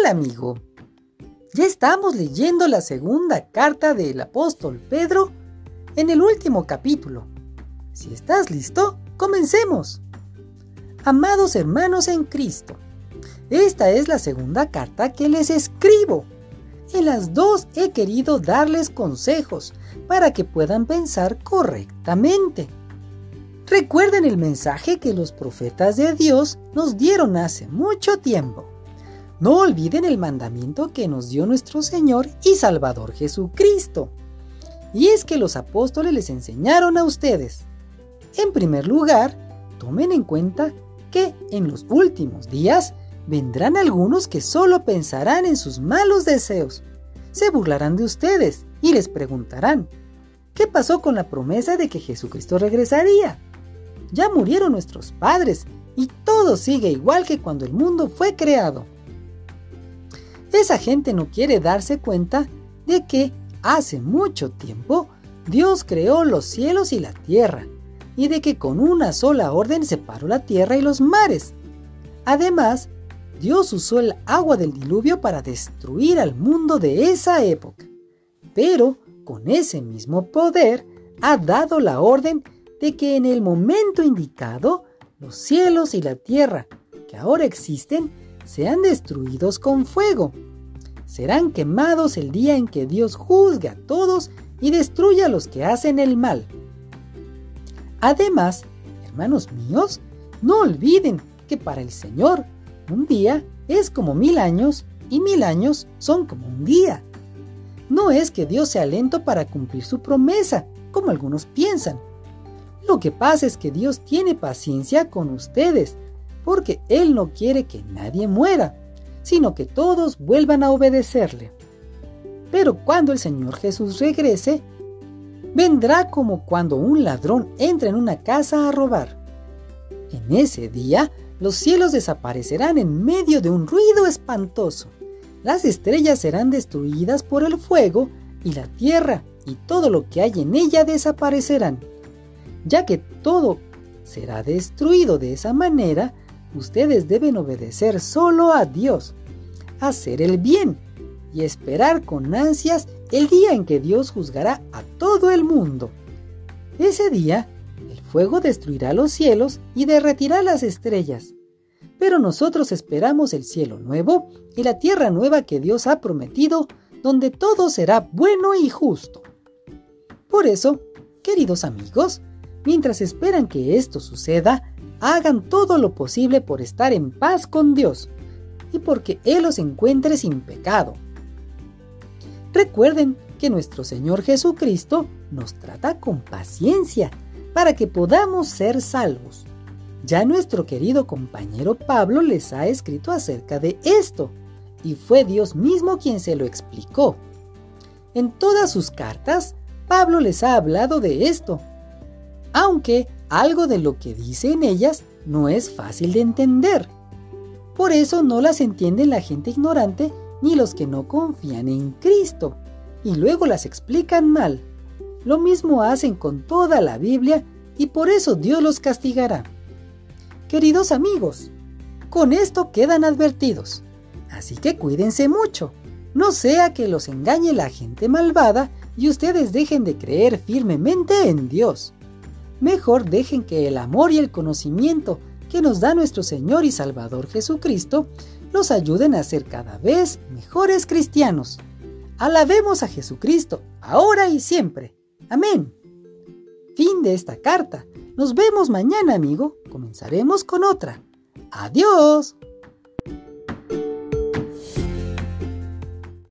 Hola amigo. Ya estamos leyendo la segunda carta del apóstol Pedro en el último capítulo. Si estás listo, comencemos. Amados hermanos en Cristo, esta es la segunda carta que les escribo. En las dos he querido darles consejos para que puedan pensar correctamente. Recuerden el mensaje que los profetas de Dios nos dieron hace mucho tiempo. No olviden el mandamiento que nos dio nuestro Señor y Salvador Jesucristo. Y es que los apóstoles les enseñaron a ustedes. En primer lugar, tomen en cuenta que en los últimos días vendrán algunos que solo pensarán en sus malos deseos. Se burlarán de ustedes y les preguntarán, ¿qué pasó con la promesa de que Jesucristo regresaría? Ya murieron nuestros padres y todo sigue igual que cuando el mundo fue creado. Esa gente no quiere darse cuenta de que hace mucho tiempo Dios creó los cielos y la tierra, y de que con una sola orden separó la tierra y los mares. Además, Dios usó el agua del diluvio para destruir al mundo de esa época. Pero con ese mismo poder ha dado la orden de que en el momento indicado los cielos y la tierra que ahora existen sean destruidos con fuego. Serán quemados el día en que Dios juzgue a todos y destruya a los que hacen el mal. Además, hermanos míos, no olviden que para el Señor un día es como mil años y mil años son como un día. No es que Dios sea lento para cumplir su promesa, como algunos piensan. Lo que pasa es que Dios tiene paciencia con ustedes, porque Él no quiere que nadie muera, sino que todos vuelvan a obedecerle. Pero cuando el Señor Jesús regrese, vendrá como cuando un ladrón entra en una casa a robar. En ese día, los cielos desaparecerán en medio de un ruido espantoso. Las estrellas serán destruidas por el fuego y la tierra y todo lo que hay en ella desaparecerán. Ya que todo será destruido de esa manera, ustedes deben obedecer solo a Dios, hacer el bien y esperar con ansias el día en que Dios juzgará a todo el mundo. Ese día, el fuego destruirá los cielos y derretirá las estrellas. Pero nosotros esperamos el cielo nuevo y la tierra nueva que Dios ha prometido, donde todo será bueno y justo. Por eso, queridos amigos, mientras esperan que esto suceda, hagan todo lo posible por estar en paz con Dios y porque Él los encuentre sin pecado. Recuerden que nuestro Señor Jesucristo nos trata con paciencia para que podamos ser salvos. Ya nuestro querido compañero Pablo les ha escrito acerca de esto, y fue Dios mismo quien se lo explicó. En todas sus cartas, Pablo les ha hablado de esto, aunque algo de lo que dice en ellas no es fácil de entender. Por eso no las entiende la gente ignorante ni los que no confían en Cristo, y luego las explican mal. Lo mismo hacen con toda la Biblia y por eso Dios los castigará. Queridos amigos, con esto quedan advertidos, así que cuídense mucho, no sea que los engañe la gente malvada y ustedes dejen de creer firmemente en Dios. Mejor dejen que el amor y el conocimiento que nos da nuestro Señor y Salvador Jesucristo los ayuden a ser cada vez mejores cristianos. Alabemos a Jesucristo, ahora y siempre. Amén. Fin de esta carta. Nos vemos mañana, amigo. Comenzaremos con otra. Adiós.